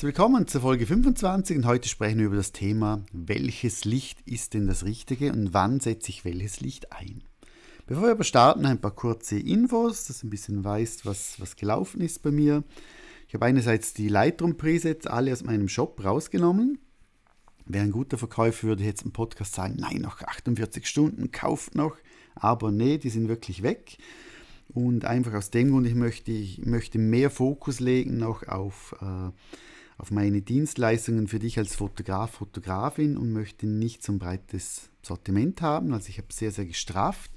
Herzlich willkommen zur Folge 25 und heute sprechen wir über das Thema, welches Licht ist denn das Richtige und wann setze ich welches Licht ein. Bevor wir aber starten, ein paar kurze Infos, dass du ein bisschen weißt, was, was gelaufen ist bei mir. Ich habe einerseits die Lightroom-Presets alle aus meinem Shop rausgenommen. Wäre ein guter Verkäufer, würde jetzt im Podcast sagen, nein, noch 48 Stunden, kauft noch. Aber nee, die sind wirklich weg. Und einfach aus dem Grund, ich möchte, ich möchte mehr Fokus legen noch auf, äh, auf meine Dienstleistungen für dich als Fotograf, Fotografin und möchte nicht so ein breites Sortiment haben. Also ich habe sehr, sehr gestrafft.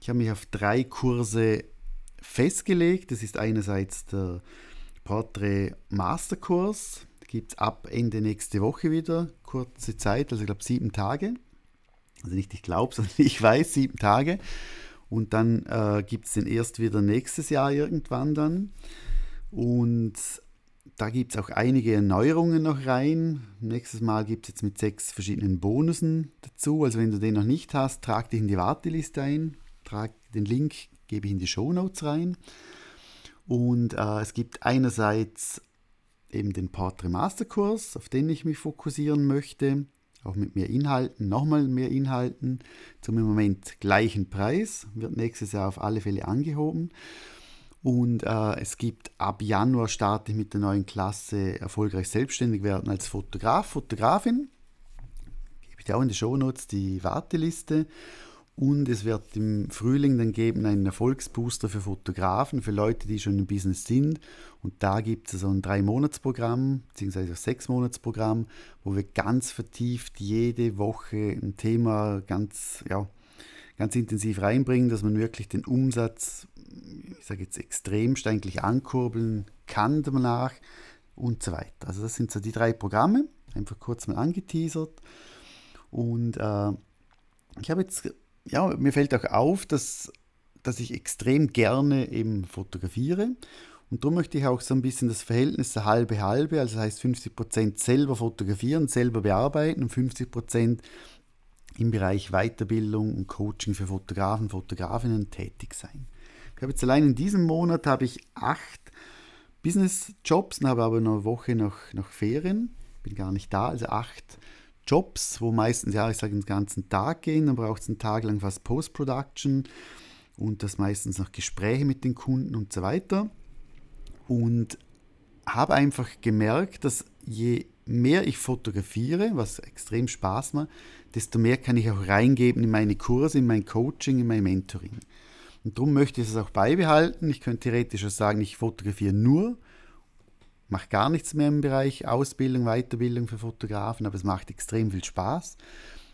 Ich habe mich auf drei Kurse festgelegt. Das ist einerseits der Portrait Masterkurs. Gibt es ab Ende nächste Woche wieder. Kurze Zeit, also ich glaube sieben Tage. Also nicht ich glaube, sondern ich weiß, sieben Tage. Und dann äh, gibt es den erst wieder nächstes Jahr irgendwann dann. Und da gibt es auch einige Erneuerungen noch rein. Nächstes Mal gibt es jetzt mit sechs verschiedenen Bonussen dazu. Also wenn du den noch nicht hast, trag dich in die Warteliste ein. Trag den Link, gebe ich in die Show Notes rein. Und äh, es gibt einerseits eben den Portrait Masterkurs, auf den ich mich fokussieren möchte auch mit mehr Inhalten, nochmal mehr Inhalten zum im Moment gleichen Preis, wird nächstes Jahr auf alle Fälle angehoben. Und äh, es gibt ab Januar starte ich mit der neuen Klasse erfolgreich selbstständig werden als Fotograf, Fotografin. Gebe ich dir auch in die Shownotes die Warteliste. Und es wird im Frühling dann geben einen Erfolgsbooster für Fotografen, für Leute, die schon im Business sind. Und da gibt es so ein Drei-Monats-Programm, beziehungsweise ein Sechs-Monats-Programm, wo wir ganz vertieft jede Woche ein Thema ganz, ja, ganz intensiv reinbringen, dass man wirklich den Umsatz, ich sage jetzt extremst eigentlich ankurbeln kann danach und so weiter. Also das sind so die drei Programme, einfach kurz mal angeteasert. Und äh, ich habe jetzt ja, mir fällt auch auf, dass, dass ich extrem gerne eben fotografiere. Und darum möchte ich auch so ein bisschen das Verhältnis halbe halbe, also das heißt 50% selber fotografieren, selber bearbeiten und 50% im Bereich Weiterbildung und Coaching für Fotografen, Fotografinnen tätig sein. Ich habe jetzt allein in diesem Monat habe ich acht Business-Jobs, habe aber eine Woche noch, noch Ferien, bin gar nicht da, also acht Jobs, wo meistens, ja, ich sage, den ganzen Tag gehen, dann braucht es einen Tag lang fast Post-Production und das meistens noch Gespräche mit den Kunden und so weiter. Und habe einfach gemerkt, dass je mehr ich fotografiere, was extrem Spaß macht, desto mehr kann ich auch reingeben in meine Kurse, in mein Coaching, in mein Mentoring. Und darum möchte ich es auch beibehalten. Ich könnte theoretisch auch sagen, ich fotografiere nur mache gar nichts mehr im Bereich Ausbildung, Weiterbildung für Fotografen, aber es macht extrem viel Spaß.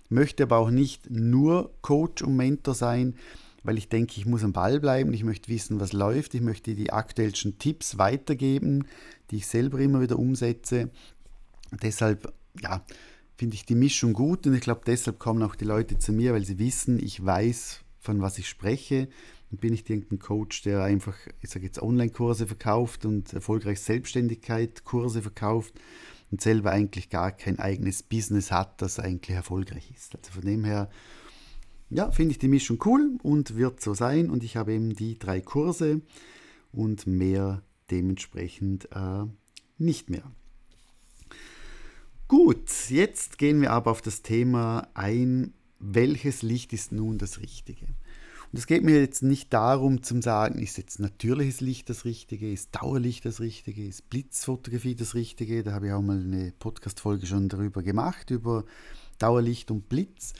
Möchte aber auch nicht nur Coach und Mentor sein, weil ich denke, ich muss am Ball bleiben, ich möchte wissen, was läuft, ich möchte die aktuellsten Tipps weitergeben, die ich selber immer wieder umsetze. deshalb, ja, finde ich die Mischung gut und ich glaube, deshalb kommen auch die Leute zu mir, weil sie wissen, ich weiß, von was ich spreche bin ich irgendein Coach, der einfach, ich sage jetzt, Online-Kurse verkauft und erfolgreich Selbstständigkeit-Kurse verkauft und selber eigentlich gar kein eigenes Business hat, das eigentlich erfolgreich ist. Also von dem her, ja, finde ich die Mischung cool und wird so sein. Und ich habe eben die drei Kurse und mehr dementsprechend äh, nicht mehr. Gut, jetzt gehen wir aber auf das Thema ein, welches Licht ist nun das Richtige? Und es geht mir jetzt nicht darum zu sagen, ist jetzt natürliches Licht das Richtige, ist Dauerlicht das Richtige, ist Blitzfotografie das Richtige. Da habe ich auch mal eine Podcast-Folge schon darüber gemacht, über Dauerlicht und Blitz.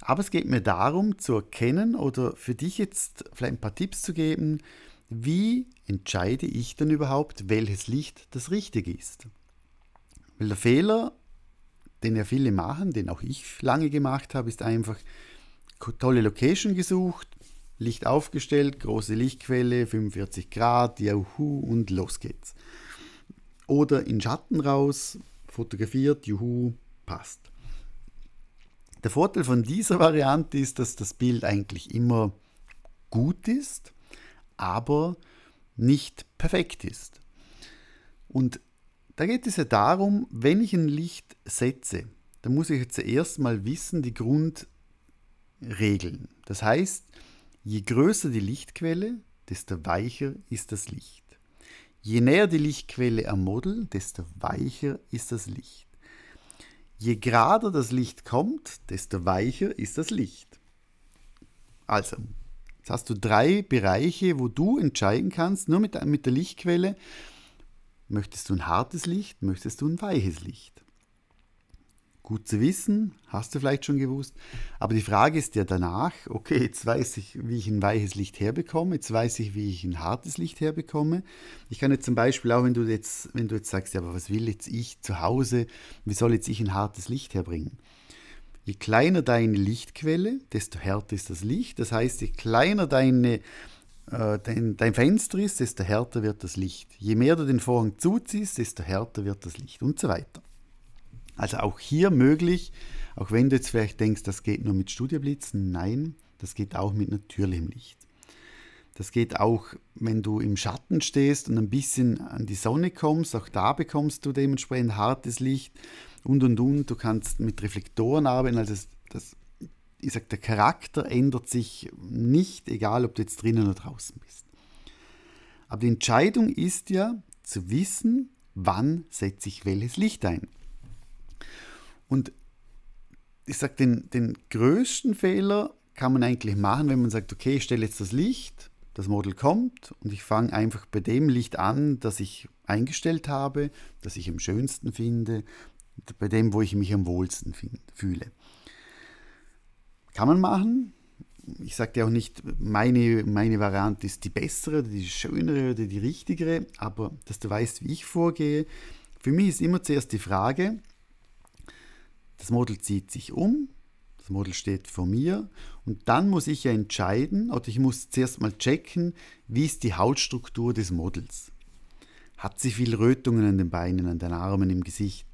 Aber es geht mir darum zu erkennen oder für dich jetzt vielleicht ein paar Tipps zu geben, wie entscheide ich denn überhaupt, welches Licht das Richtige ist. Weil der Fehler, den ja viele machen, den auch ich lange gemacht habe, ist einfach tolle Location gesucht, Licht aufgestellt, große Lichtquelle, 45 Grad, juhu und los geht's. Oder in Schatten raus, fotografiert, juhu, passt. Der Vorteil von dieser Variante ist, dass das Bild eigentlich immer gut ist, aber nicht perfekt ist. Und da geht es ja darum, wenn ich ein Licht setze, dann muss ich zuerst mal wissen, die Grundregeln. Das heißt, Je größer die Lichtquelle, desto weicher ist das Licht. Je näher die Lichtquelle am Model, desto weicher ist das Licht. Je gerader das Licht kommt, desto weicher ist das Licht. Also, jetzt hast du drei Bereiche, wo du entscheiden kannst, nur mit, mit der Lichtquelle, möchtest du ein hartes Licht, möchtest du ein weiches Licht. Gut zu wissen, hast du vielleicht schon gewusst. Aber die Frage ist ja danach, okay, jetzt weiß ich, wie ich ein weiches Licht herbekomme, jetzt weiß ich, wie ich ein hartes Licht herbekomme. Ich kann jetzt zum Beispiel auch, wenn du jetzt, wenn du jetzt sagst, ja, aber was will jetzt ich zu Hause, wie soll jetzt ich ein hartes Licht herbringen? Je kleiner deine Lichtquelle, desto härter ist das Licht. Das heißt, je kleiner deine, dein, dein Fenster ist, desto härter wird das Licht. Je mehr du den Vorhang zuziehst, desto härter wird das Licht und so weiter. Also auch hier möglich, auch wenn du jetzt vielleicht denkst, das geht nur mit Studioblitzen, nein, das geht auch mit natürlichem Licht. Das geht auch, wenn du im Schatten stehst und ein bisschen an die Sonne kommst, auch da bekommst du dementsprechend hartes Licht und und und. Du kannst mit Reflektoren arbeiten, also das, das ich sag, der Charakter ändert sich nicht, egal ob du jetzt drinnen oder draußen bist. Aber die Entscheidung ist ja zu wissen, wann setze ich welches Licht ein. Und ich sage, den, den größten Fehler kann man eigentlich machen, wenn man sagt, okay, ich stelle jetzt das Licht, das Model kommt und ich fange einfach bei dem Licht an, das ich eingestellt habe, das ich am schönsten finde, bei dem, wo ich mich am wohlsten fühle. Kann man machen. Ich sage dir auch nicht, meine, meine Variante ist die bessere, die schönere oder die richtigere, aber dass du weißt, wie ich vorgehe. Für mich ist immer zuerst die Frage, das Model zieht sich um, das Model steht vor mir und dann muss ich ja entscheiden oder ich muss zuerst mal checken, wie ist die Hautstruktur des Models. Hat sie viel Rötungen an den Beinen, an den Armen, im Gesicht?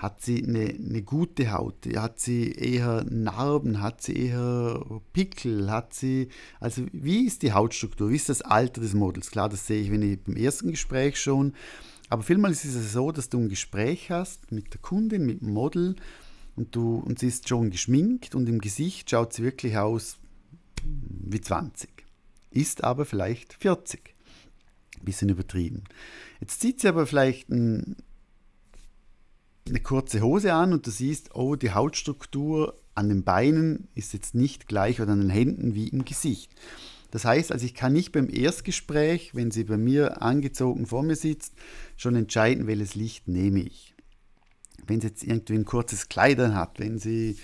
Hat sie eine, eine gute Haut? Hat sie eher Narben? Hat sie eher Pickel? Hat sie, also wie ist die Hautstruktur? Wie ist das Alter des Models? Klar, das sehe ich, wenn ich beim ersten Gespräch schon. Aber vielmal ist es so, dass du ein Gespräch hast mit der Kundin, mit dem Model und, du, und sie ist schon geschminkt und im Gesicht schaut sie wirklich aus wie 20. Ist aber vielleicht 40. Ein bisschen übertrieben. Jetzt zieht sie aber vielleicht ein, eine kurze Hose an und du siehst, oh, die Hautstruktur an den Beinen ist jetzt nicht gleich oder an den Händen wie im Gesicht. Das heißt, also ich kann nicht beim Erstgespräch, wenn sie bei mir angezogen vor mir sitzt, schon entscheiden, welches Licht nehme ich wenn sie jetzt irgendwie ein kurzes Kleid hat, wenn sie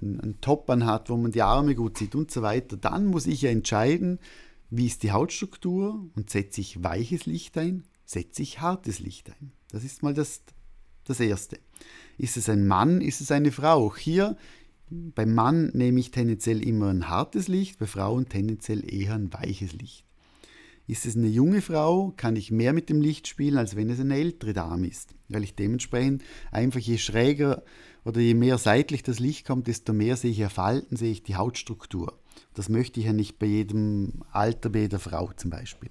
einen, Top hat, wo man die Arme gut sieht und so weiter, dann muss ich ja entscheiden, wie ist die Hautstruktur und setze ich weiches Licht ein, setze ich hartes Licht ein. Das ist mal das, das Erste. Ist es ein Mann, ist es eine Frau? Auch hier beim Mann nehme ich tendenziell immer ein hartes Licht, bei Frauen tendenziell eher ein weiches Licht. Ist es eine junge Frau, kann ich mehr mit dem Licht spielen, als wenn es eine ältere Dame ist, weil ich dementsprechend einfach je schräger oder je mehr seitlich das Licht kommt, desto mehr sehe ich ja Falten, sehe ich die Hautstruktur. Das möchte ich ja nicht bei jedem Alter, bei jeder Frau zum Beispiel.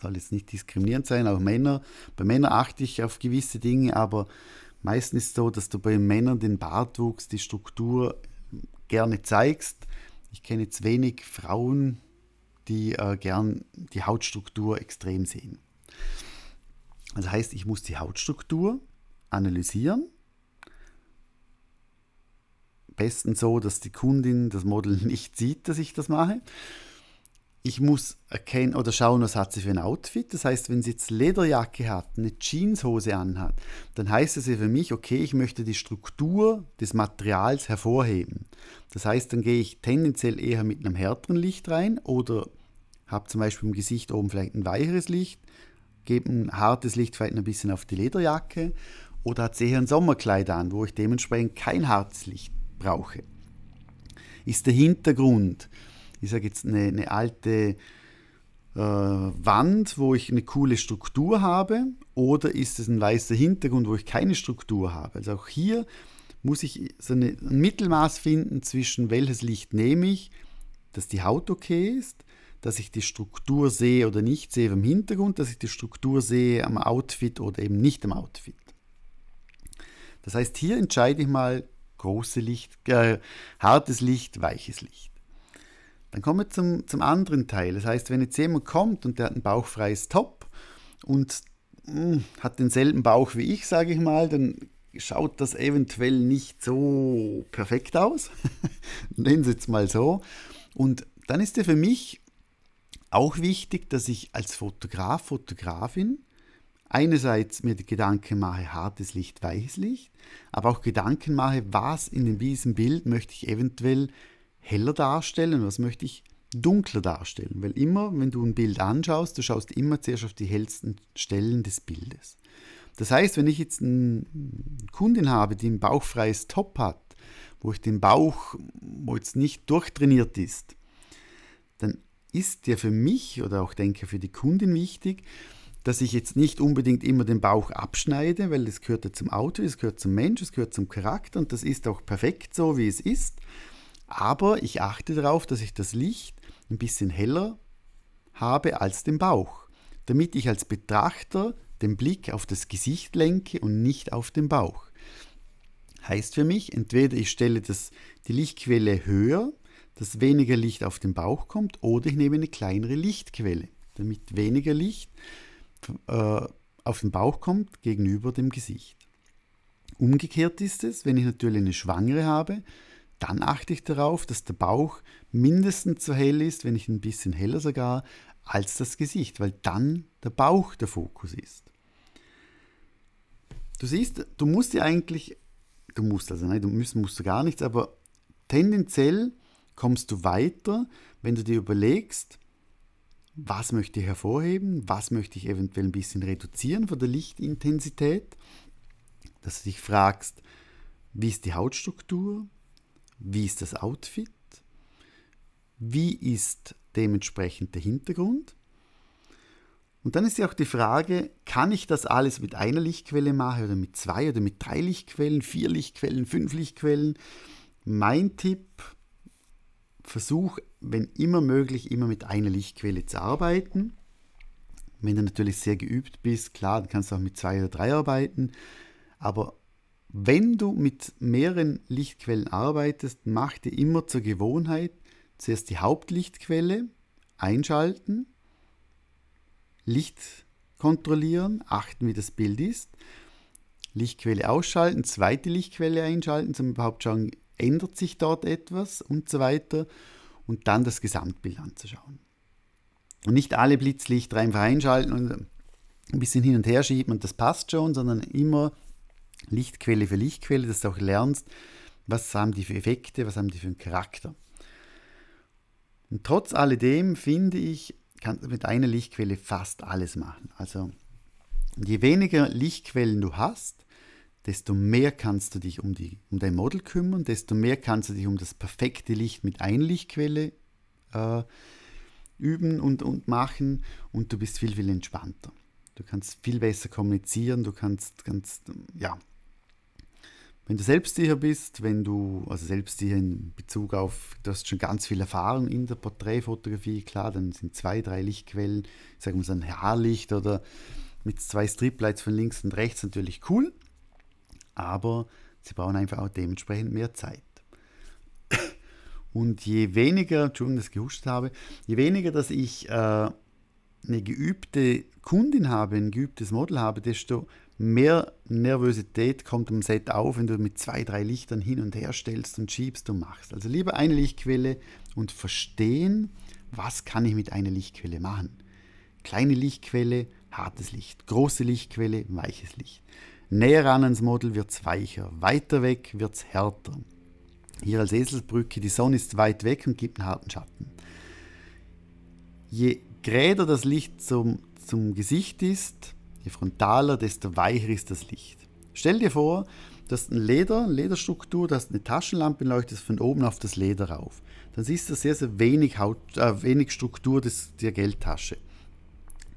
Soll jetzt nicht diskriminierend sein, auch Männer. Bei Männern achte ich auf gewisse Dinge, aber meistens ist es so, dass du bei Männern den Bartwuchs, die Struktur gerne zeigst. Ich kenne jetzt wenig Frauen, die äh, gern die Hautstruktur extrem sehen. Das heißt, ich muss die Hautstruktur analysieren. Bestens so, dass die Kundin das Model nicht sieht, dass ich das mache ich muss erkennen oder schauen, was hat sie für ein Outfit. Das heißt, wenn sie jetzt Lederjacke hat, eine Jeanshose anhat, dann heißt es ja für mich, okay, ich möchte die Struktur des Materials hervorheben. Das heißt, dann gehe ich tendenziell eher mit einem härteren Licht rein oder habe zum Beispiel im Gesicht oben vielleicht ein weicheres Licht, gebe ein hartes Licht vielleicht ein bisschen auf die Lederjacke oder hat sie eher ein Sommerkleid an, wo ich dementsprechend kein hartes Licht brauche. Ist der Hintergrund ich sage jetzt, eine, eine alte äh, Wand, wo ich eine coole Struktur habe, oder ist es ein weißer Hintergrund, wo ich keine Struktur habe? Also auch hier muss ich so eine, ein Mittelmaß finden zwischen welches Licht nehme ich, dass die Haut okay ist, dass ich die Struktur sehe oder nicht sehe im Hintergrund, dass ich die Struktur sehe am Outfit oder eben nicht am Outfit. Das heißt, hier entscheide ich mal große Licht, äh, hartes Licht, weiches Licht. Dann kommen wir zum, zum anderen Teil. Das heißt, wenn jetzt jemand kommt und der hat ein bauchfreies Top und mh, hm, hat denselben Bauch wie ich, sage ich mal, dann schaut das eventuell nicht so perfekt aus. Nennen Sie es mal so. Und dann ist ja für mich auch wichtig, dass ich als Fotograf, Fotografin einerseits mir die Gedanken mache, hartes Licht, weiches Licht, aber auch Gedanken mache, was in diesem Bild möchte ich eventuell heller darstellen, was möchte ich dunkler darstellen. Weil immer, wenn du ein Bild anschaust, du schaust immer zuerst auf die hellsten Stellen des Bildes. Das heißt, wenn ich jetzt eine Kundin habe, die ein bauchfreies Top hat, wo ich den Bauch, wo jetzt nicht durchtrainiert ist, dann ist ja für mich oder auch denke für die Kundin wichtig, dass ich jetzt nicht unbedingt immer den Bauch abschneide, weil das gehört ja zum Auto, es gehört zum Mensch, es gehört zum Charakter und das ist auch perfekt so, wie es ist. Aber ich achte darauf, dass ich das Licht ein bisschen heller habe als den Bauch, damit ich als Betrachter den Blick auf das Gesicht lenke und nicht auf den Bauch. Heißt für mich, entweder ich stelle das, die Lichtquelle höher, dass weniger Licht auf den Bauch kommt, oder ich nehme eine kleinere Lichtquelle, damit weniger Licht äh, auf den Bauch kommt gegenüber dem Gesicht. Umgekehrt ist es, wenn ich natürlich eine Schwangere habe, dann achte ich darauf, dass der Bauch mindestens so hell ist, wenn nicht ein bisschen heller sogar, als das Gesicht, weil dann der Bauch der Fokus ist. Du siehst, du musst ja eigentlich, du musst also, nein, du musst, musst du gar nichts, aber tendenziell kommst du weiter, wenn du dir überlegst, was möchte ich hervorheben, was möchte ich eventuell ein bisschen reduzieren von der Lichtintensität, dass du dich fragst, wie ist die Hautstruktur, wie ist das Outfit, wie ist dementsprechend der Hintergrund. Und dann ist ja auch die Frage, kann ich das alles mit einer Lichtquelle machen oder mit zwei oder mit drei Lichtquellen, vier Lichtquellen, fünf Lichtquellen? Mein Tipp, versuch, wenn immer möglich, immer mit einer Lichtquelle zu arbeiten. Wenn du natürlich sehr geübt bist, klar, dann kannst du auch mit zwei oder drei arbeiten. Aber wenn du mit mehreren Lichtquellen arbeitest, mach dir immer zur Gewohnheit, zuerst die Hauptlichtquelle einschalten, Licht kontrollieren, achten, wie das Bild ist, Lichtquelle ausschalten, zweite Lichtquelle einschalten, zum überhaupt schauen, ändert sich dort etwas und so weiter und dann das Gesamtbild anzuschauen. Und nicht alle Blitzlichter einfach einschalten und ein bisschen hin und her schieben und das passt schon, sondern immer Lichtquelle für Lichtquelle, dass du auch lernst, was haben die für Effekte, was haben die für einen Charakter. Und trotz alledem finde ich, kannst du mit einer Lichtquelle fast alles machen. Also je weniger Lichtquellen du hast, desto mehr kannst du dich um, die, um dein Model kümmern, desto mehr kannst du dich um das perfekte Licht mit einer Lichtquelle äh, üben und, und machen und du bist viel, viel entspannter. Du kannst viel besser kommunizieren, du kannst, kannst ja, wenn du selbstsicher bist, wenn du, also selbstsicher in Bezug auf, du hast schon ganz viel Erfahrung in der Porträtfotografie, klar, dann sind zwei, drei Lichtquellen, sagen wir so ein Haarlicht oder mit zwei Striplights von links und rechts natürlich cool aber sie brauchen einfach auch dementsprechend mehr Zeit. Und je weniger, Entschuldigung, dass ich gehuscht habe, je weniger, dass ich äh, eine geübte Kundin habe, ein geübtes Model habe, desto mehr Nervosität kommt am Set auf, wenn du mit zwei, drei Lichtern hin und her stellst und schiebst und machst. Also lieber eine Lichtquelle und verstehen, was kann ich mit einer Lichtquelle machen. Kleine Lichtquelle, hartes Licht. Große Lichtquelle, weiches Licht. Näher ran ans Model wird es weicher, weiter weg wird es härter. Hier als Eselsbrücke, die Sonne ist weit weg und gibt einen harten Schatten. Je gräder das Licht zum, zum Gesicht ist, je frontaler, desto weicher ist das Licht. Stell dir vor, du hast ein Leder, eine Lederstruktur, du hast eine Taschenlampe und leuchtest von oben auf das Leder rauf. Dann siehst du sehr, sehr wenig, Haut, äh, wenig Struktur des, der Geldtasche.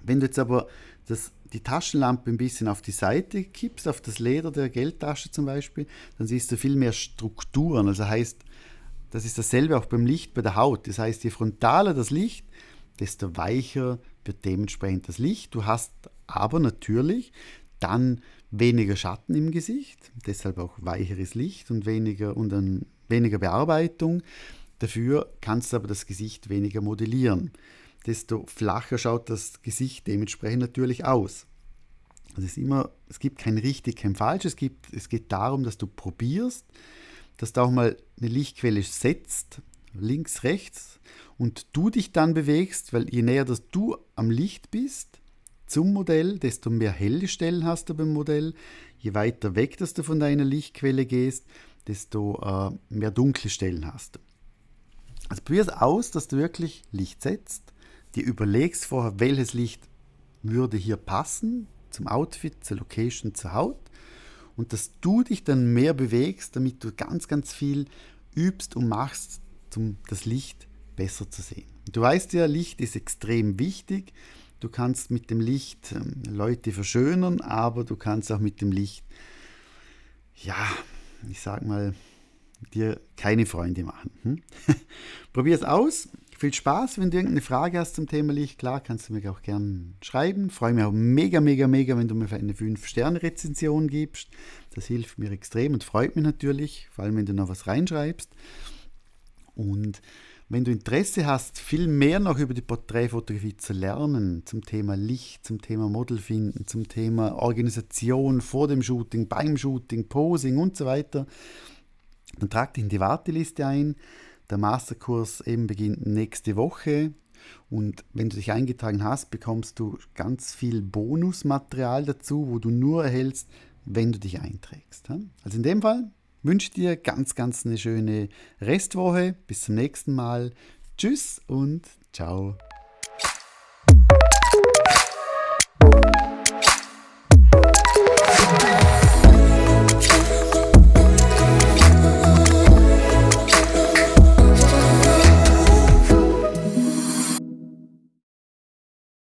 Wenn du jetzt aber das die Taschenlampe ein bisschen auf die Seite kippst, auf das Leder der Geldtasche zum Beispiel, dann siehst du viel mehr Strukturen. Also heißt, das ist dasselbe auch beim Licht bei der Haut. Das heißt, je frontaler das Licht, desto weicher wird dementsprechend das Licht. Du hast aber natürlich dann weniger Schatten im Gesicht, deshalb auch weicheres Licht und weniger, und dann weniger Bearbeitung. Dafür kannst du aber das Gesicht weniger modellieren. desto flacher schaut das Gesicht dementsprechend natürlich aus. Also es, ist immer, es gibt kein richtig, kein falsch. Es, gibt, es geht darum, dass du probierst, dass du auch mal eine Lichtquelle setzt, links, rechts, und du dich dann bewegst, weil je näher dass du am Licht bist zum Modell, desto mehr helle Stellen hast du beim Modell. Je weiter weg, dass du von deiner Lichtquelle gehst, desto äh, mehr dunkle Stellen hast du. Also probier es aus, dass du wirklich Licht setzt, dir überlegst vorher, welches Licht würde hier passen zum Outfit, zur Location, zur Haut und dass du dich dann mehr bewegst, damit du ganz, ganz viel übst und machst, um das Licht besser zu sehen. Du weißt ja, Licht ist extrem wichtig. Du kannst mit dem Licht ähm, Leute verschönern, aber du kannst auch mit dem Licht, ja, ich sag mal, dir keine Freunde machen. Hm? Probier es aus. Viel Spaß. Wenn du irgendeine Frage hast zum Thema Licht, klar, kannst du mir auch gerne schreiben. freue mich auch mega, mega, mega, wenn du mir eine 5-Sterne-Rezension gibst. Das hilft mir extrem und freut mich natürlich, vor allem wenn du noch was reinschreibst. Und wenn du Interesse hast, viel mehr noch über die Porträtfotografie zu lernen, zum Thema Licht, zum Thema Model finden, zum Thema Organisation vor dem Shooting, beim Shooting, Posing und so weiter, dann trag dich in die Warteliste ein. Der Masterkurs eben beginnt nächste Woche. Und wenn du dich eingetragen hast, bekommst du ganz viel Bonusmaterial dazu, wo du nur erhältst, wenn du dich einträgst. Also in dem Fall wünsche dir ganz, ganz eine schöne Restwoche. Bis zum nächsten Mal. Tschüss und ciao.